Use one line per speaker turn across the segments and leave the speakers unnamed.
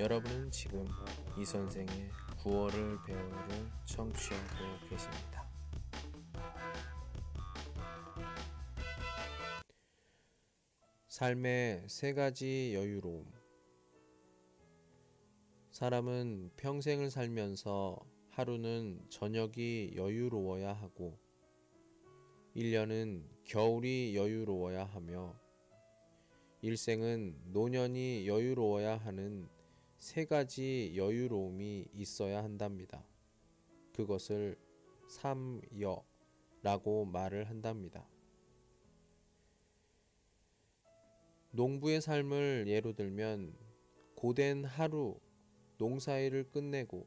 여러분은 지금 이 선생의 9월을 배워요를 청취하고 계십니다. 삶의 세 가지 여유로움. 사람은 평생을 살면서 하루는 저녁이 여유로워야 하고, 1년은 겨울이 여유로워야 하며, 일생은 노년이 여유로워야 하는 세 가지 여유로움이 있어야 한답니다. 그것을 삼여라고 말을 한답니다. 농부의 삶을 예로 들면 고된 하루 농사일을 끝내고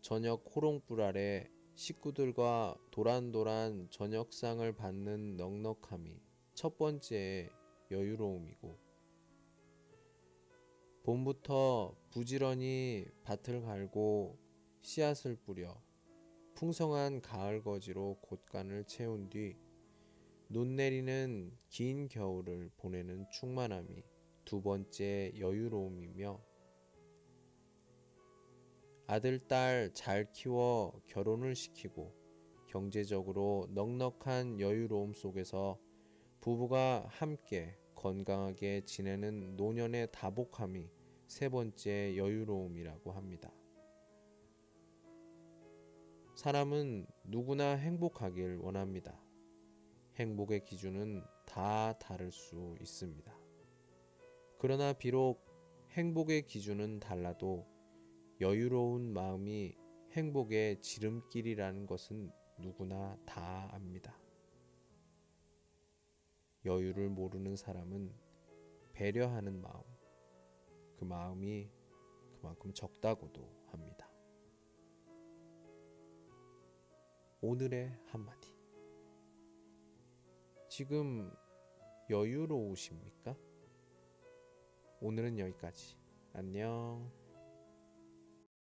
저녁 호롱불 아래 식구들과 도란도란 저녁상을 받는 넉넉함이 첫 번째 여유로움이고 봄부터 부지런히 밭을 갈고 씨앗을 뿌려 풍성한 가을 거지로 곳간을 채운 뒤 눈 내리는 긴 겨울을 보내는 충만함이 두 번째 여유로움이며 아들, 딸 잘 키워 결혼을 시키고 경제적으로 넉넉한 여유로움 속에서 부부가 함께 건강하게 지내는 노년의 다복함이 세 번째 여유로움이라고 합니다. 사람은 누구나 행복하길 원합니다. 행복의 기준은 다 다를 수 있습니다. 그러나 비록 행복의 기준은 달라도 여유로운 마음이 행복의 지름길이라는 것은 누구나 다 압니다. 여유를 모르는 사람은 배려하는 마음, 그 마음이 그만큼 적다고도 합니다. 오늘의 한마디. 지금 여유로우십니까? 오늘은 여기까지. 안녕.